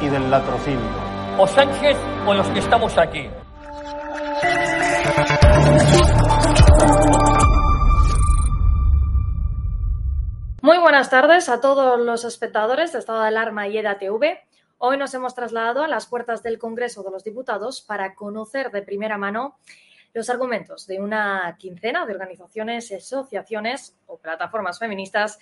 y del latrocinio. O Sánchez o los que estamos aquí. Muy buenas tardes a todos los espectadores de Estado de Alarma y EDA TV. Hoy nos hemos trasladado a las puertas del Congreso de los Diputados para conocer de primera mano los argumentos de una quincena de organizaciones, asociaciones o plataformas feministas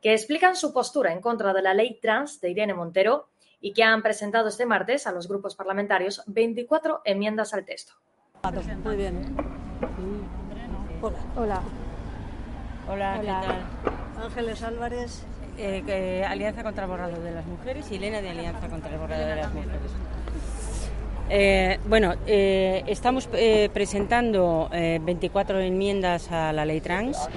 que explican su postura en contra de la ley trans de Irene Montero y que han presentado este martes a los grupos parlamentarios 24 enmiendas al texto. Muy bien. Hola. Hola. Hola, ¿qué Hola. tal? Ángeles Álvarez. Eh, Alianza contra el Borrado de las Mujeres y Elena de Alianza contra el Borrado de las Mujeres. Eh, bueno, eh, estamos eh, presentando eh, 24 enmiendas a la ley trans,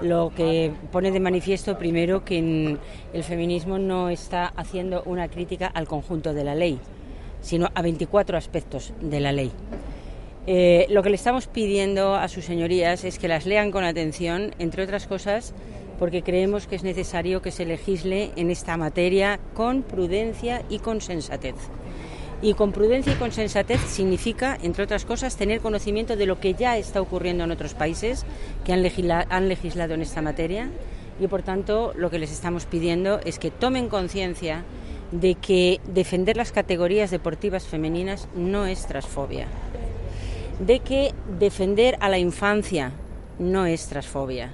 lo que pone de manifiesto primero que el feminismo no está haciendo una crítica al conjunto de la ley, sino a 24 aspectos de la ley. Eh, lo que le estamos pidiendo a sus señorías es que las lean con atención, entre otras cosas, porque creemos que es necesario que se legisle en esta materia con prudencia y con sensatez. Y con prudencia y con sensatez significa, entre otras cosas, tener conocimiento de lo que ya está ocurriendo en otros países que han, legisla- han legislado en esta materia. Y por tanto, lo que les estamos pidiendo es que tomen conciencia de que defender las categorías deportivas femeninas no es transfobia de que defender a la infancia no es transfobia,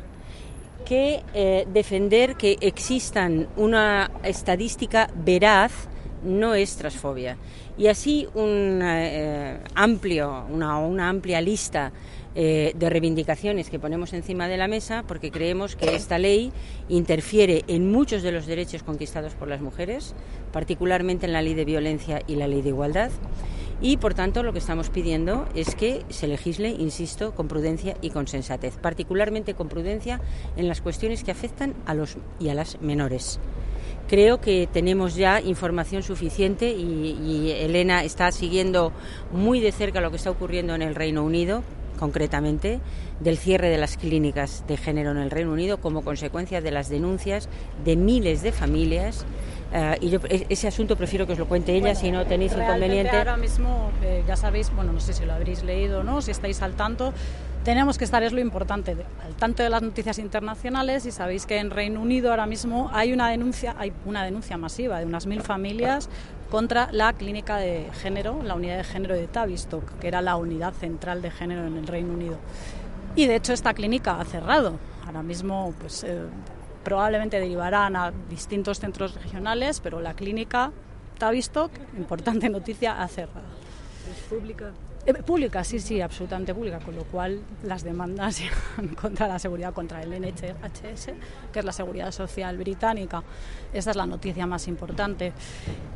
que eh, defender que existan una estadística veraz no es transfobia. Y así un eh, amplio, una, una amplia lista eh, de reivindicaciones que ponemos encima de la mesa porque creemos que esta ley interfiere en muchos de los derechos conquistados por las mujeres, particularmente en la ley de violencia y la ley de igualdad. Y por tanto lo que estamos pidiendo es que se legisle, insisto, con prudencia y con sensatez, particularmente con prudencia en las cuestiones que afectan a los y a las menores. Creo que tenemos ya información suficiente y, y Elena está siguiendo muy de cerca lo que está ocurriendo en el Reino Unido, concretamente del cierre de las clínicas de género en el Reino Unido como consecuencia de las denuncias de miles de familias. Eh, y yo e- ese asunto prefiero que os lo cuente ella si no tenéis inconveniente. Ahora mismo, eh, ya sabéis, bueno, no sé si lo habréis leído o no, si estáis al tanto, tenemos que estar, es lo importante, de- al tanto de las noticias internacionales y sabéis que en Reino Unido ahora mismo hay una denuncia, hay una denuncia masiva de unas mil familias contra la clínica de género, la unidad de género de Tavistock, que era la unidad central de género en el Reino Unido. Y de hecho esta clínica ha cerrado. Ahora mismo, pues eh, probablemente derivarán a distintos centros regionales, pero la clínica Tavistock, importante noticia, ha cerrado. ¿Es pública? Eh, pública, sí, sí, absolutamente pública, con lo cual las demandas contra la seguridad, contra el NHS, que es la seguridad social británica. Esta es la noticia más importante.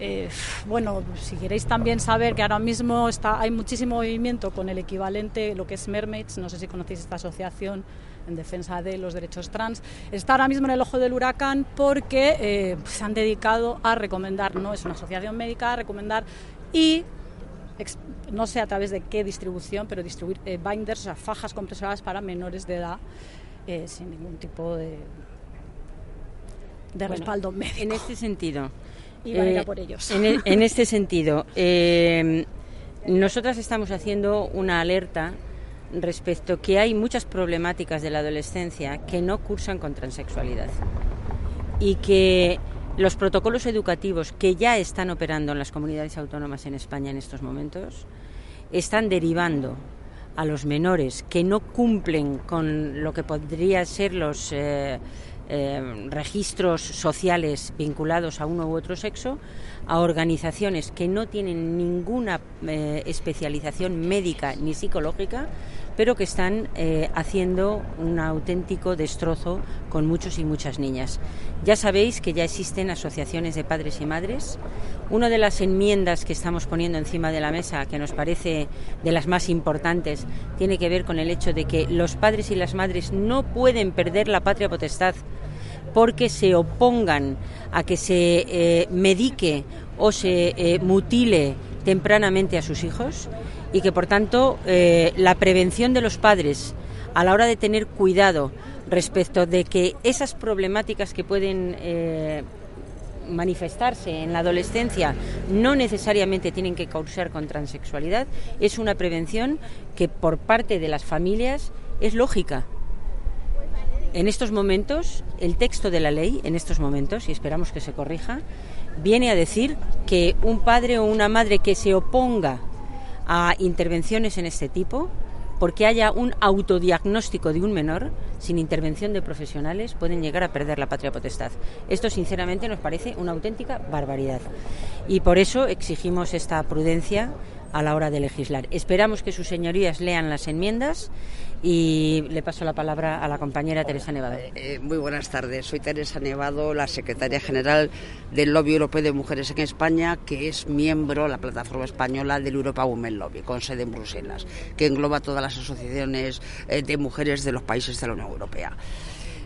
Eh, bueno, si queréis también saber que ahora mismo está, hay muchísimo movimiento con el equivalente, lo que es Mermaids, no sé si conocéis esta asociación en defensa de los derechos trans, está ahora mismo en el ojo del huracán porque eh, se han dedicado a recomendar, no es una asociación médica, a recomendar y no sé a través de qué distribución, pero distribuir eh, binders, o sea, fajas compresoras para menores de edad eh, sin ningún tipo de, de respaldo médico. En este sentido. Y van a ir a por ellos. En, en este sentido, nosotras estamos haciendo una alerta respecto que hay muchas problemáticas de la adolescencia que no cursan con transexualidad y que los protocolos educativos que ya están operando en las comunidades autónomas en España en estos momentos están derivando a los menores que no cumplen con lo que podría ser los eh, eh, registros sociales vinculados a uno u otro sexo, a organizaciones que no tienen ninguna eh, especialización médica ni psicológica, pero que están eh, haciendo un auténtico destrozo con muchos y muchas niñas. Ya sabéis que ya existen asociaciones de padres y madres. Una de las enmiendas que estamos poniendo encima de la mesa, que nos parece de las más importantes, tiene que ver con el hecho de que los padres y las madres no pueden perder la patria potestad porque se opongan a que se eh, medique o se eh, mutile tempranamente a sus hijos y que por tanto eh, la prevención de los padres a la hora de tener cuidado respecto de que esas problemáticas que pueden eh, manifestarse en la adolescencia no necesariamente tienen que causar con transexualidad es una prevención que por parte de las familias es lógica. En estos momentos, el texto de la ley, en estos momentos, y esperamos que se corrija, viene a decir que un padre o una madre que se oponga a intervenciones en este tipo, porque haya un autodiagnóstico de un menor, sin intervención de profesionales, pueden llegar a perder la patria potestad. Esto, sinceramente, nos parece una auténtica barbaridad. Y por eso exigimos esta prudencia a la hora de legislar. Esperamos que sus señorías lean las enmiendas y le paso la palabra a la compañera Teresa Nevado. Eh, muy buenas tardes. Soy Teresa Nevado, la secretaria general del Lobby Europeo de Mujeres en España, que es miembro, la plataforma española del Europa Women Lobby, con sede en Bruselas, que engloba todas las asociaciones eh, de mujeres de los países de la Unión Europea.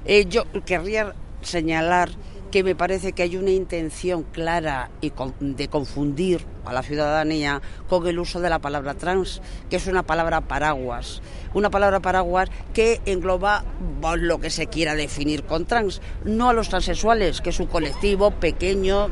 Eh, yo querría señalar que me parece que hay una intención clara y de confundir a la ciudadanía con el uso de la palabra trans, que es una palabra paraguas, una palabra paraguas que engloba lo que se quiera definir con trans, no a los transexuales, que es un colectivo pequeño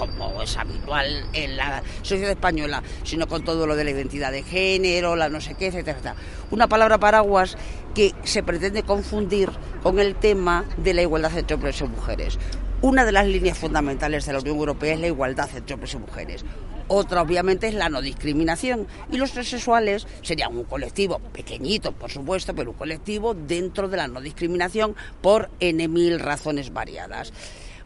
como es habitual en la sociedad española, sino con todo lo de la identidad de género, la no sé qué, etcétera. Una palabra paraguas que se pretende confundir con el tema de la igualdad entre hombres y mujeres. Una de las líneas fundamentales de la Unión Europea es la igualdad entre hombres y mujeres. Otra, obviamente, es la no discriminación. Y los transexuales serían un colectivo pequeñito, por supuesto, pero un colectivo dentro de la no discriminación por N razones variadas.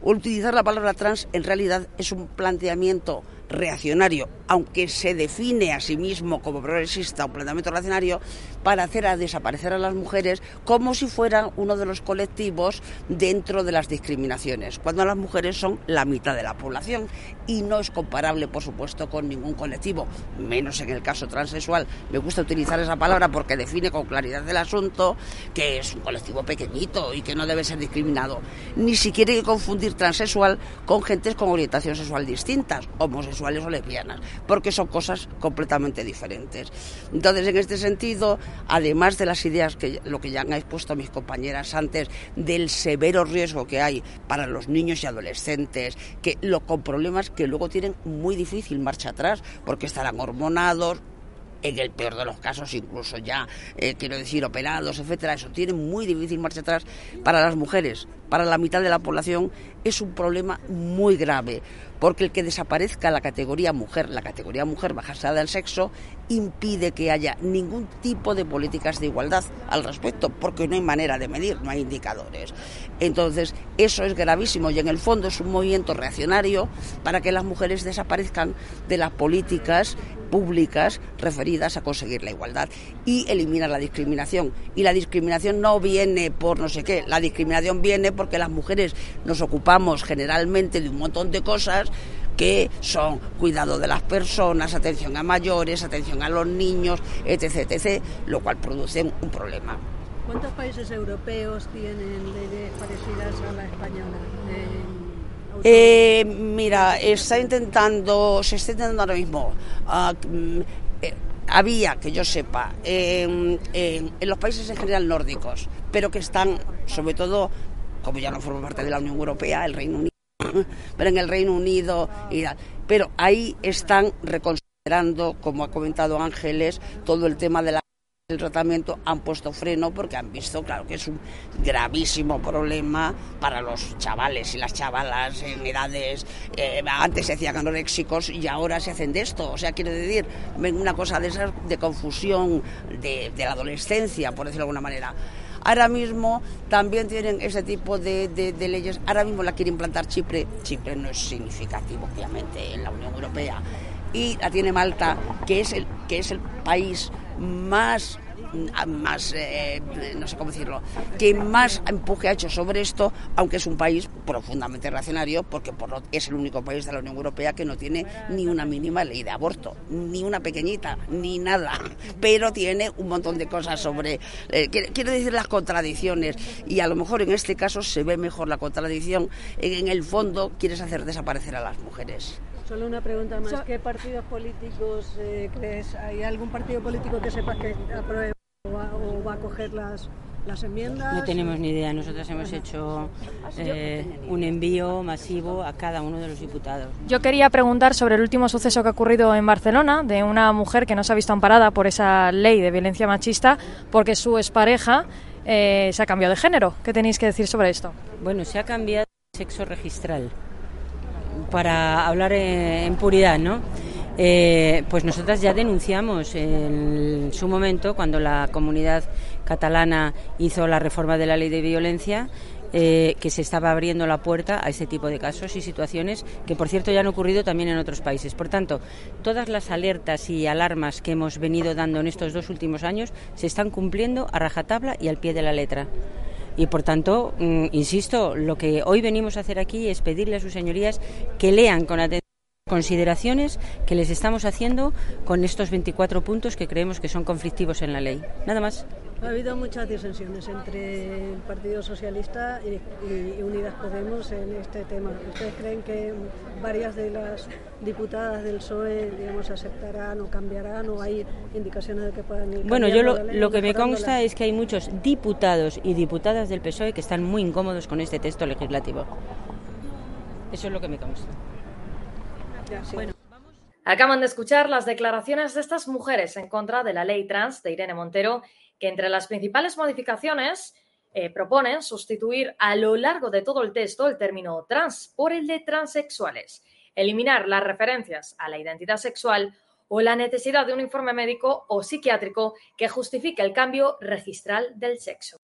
Utilizar la palabra trans en realidad es un planteamiento reaccionario, aunque se define a sí mismo como progresista, un planteamiento reaccionario, para hacer a desaparecer a las mujeres como si fueran uno de los colectivos dentro de las discriminaciones, cuando las mujeres son la mitad de la población y no es comparable, por supuesto, con ningún colectivo, menos en el caso transexual. Me gusta utilizar esa palabra porque define con claridad el asunto que es un colectivo pequeñito y que no debe ser discriminado. Ni siquiera hay que confundir transexual con gentes con orientación sexual distintas, homosexuales o lesbianas, porque son cosas completamente diferentes. Entonces, en este sentido, además de las ideas que lo que ya han expuesto mis compañeras antes del severo riesgo que hay para los niños y adolescentes, que lo, con problemas que luego tienen muy difícil marcha atrás, porque estarán hormonados, en el peor de los casos incluso ya, eh, quiero decir, operados, etcétera, eso tiene muy difícil marcha atrás para las mujeres, para la mitad de la población es un problema muy grave, porque el que desaparezca la categoría mujer, la categoría mujer bajada del sexo, impide que haya ningún tipo de políticas de igualdad al respecto, porque no hay manera de medir, no hay indicadores. Entonces, eso es gravísimo y en el fondo es un movimiento reaccionario para que las mujeres desaparezcan de las políticas públicas referidas a conseguir la igualdad y eliminar la discriminación. Y la discriminación no viene por no sé qué, la discriminación viene porque las mujeres nos ocupamos generalmente de un montón de cosas que son cuidado de las personas, atención a mayores, atención a los niños, etc., etc., lo cual produce un problema. ¿Cuántos países europeos tienen leyes parecidas a la española? Eh, mira, está intentando, se está intentando ahora mismo. Uh, eh, había, que yo sepa, eh, en los países en general nórdicos, pero que están sobre todo como ya no forma parte de la Unión Europea, el Reino Unido, pero en el Reino Unido, y, pero ahí están reconsiderando, como ha comentado Ángeles, todo el tema de la tratamiento han puesto freno porque han visto, claro, que es un gravísimo problema para los chavales y las chavalas en edades, eh, antes se hacían anoréxicos y ahora se hacen de esto. O sea, quiere decir, una cosa de esas de confusión de, la adolescencia, por decirlo de alguna manera. Ahora mismo también tienen ese tipo de, leyes. Ahora mismo la quiere implantar Chipre. Chipre no es significativo, obviamente, en la Unión Europea. Y la tiene Malta, que es el, que es el país más más, eh, no sé cómo decirlo, que más empuje ha hecho sobre esto, aunque es un país profundamente reaccionario, porque por es el único país de la Unión Europea que no tiene ni una mínima ley de aborto, ni una pequeñita, ni nada, pero tiene un montón de cosas sobre, eh, quiero decir las contradicciones, y a lo mejor en este caso se ve mejor la contradicción, en el fondo quieres hacer desaparecer a las mujeres. Solo una pregunta más. ¿Qué partidos políticos eh, crees? ¿Hay algún partido político que sepas que apruebe o va, a coger las, las enmiendas? No tenemos ni idea. Nosotros hemos hecho eh, un envío masivo a cada uno de los diputados. Yo quería preguntar sobre el último suceso que ha ocurrido en Barcelona de una mujer que no se ha visto amparada por esa ley de violencia machista porque su expareja eh, se ha cambiado de género. ¿Qué tenéis que decir sobre esto? Bueno, se ha cambiado de sexo registral para hablar en, puridad, ¿no? Eh, pues nosotras ya denunciamos en su momento, cuando la comunidad catalana hizo la reforma de la ley de violencia, eh, que se estaba abriendo la puerta a ese tipo de casos y situaciones que, por cierto, ya han ocurrido también en otros países. Por tanto, todas las alertas y alarmas que hemos venido dando en estos dos últimos años se están cumpliendo a rajatabla y al pie de la letra. Y por tanto, mm, insisto, lo que hoy venimos a hacer aquí es pedirle a sus señorías que lean con atención consideraciones que les estamos haciendo con estos 24 puntos que creemos que son conflictivos en la ley. Nada más. Ha habido muchas disensiones entre el Partido Socialista y, Unidas Podemos en este tema. ¿Ustedes creen que varias de las diputadas del PSOE digamos, aceptarán o cambiarán o hay indicaciones de que puedan ir Bueno, yo lo, lo que me consta es que hay muchos diputados y diputadas del PSOE que están muy incómodos con este texto legislativo. Eso es lo que me consta. Bueno. Acaban de escuchar las declaraciones de estas mujeres en contra de la ley trans de Irene Montero, que entre las principales modificaciones eh, proponen sustituir a lo largo de todo el texto el término trans por el de transexuales, eliminar las referencias a la identidad sexual o la necesidad de un informe médico o psiquiátrico que justifique el cambio registral del sexo.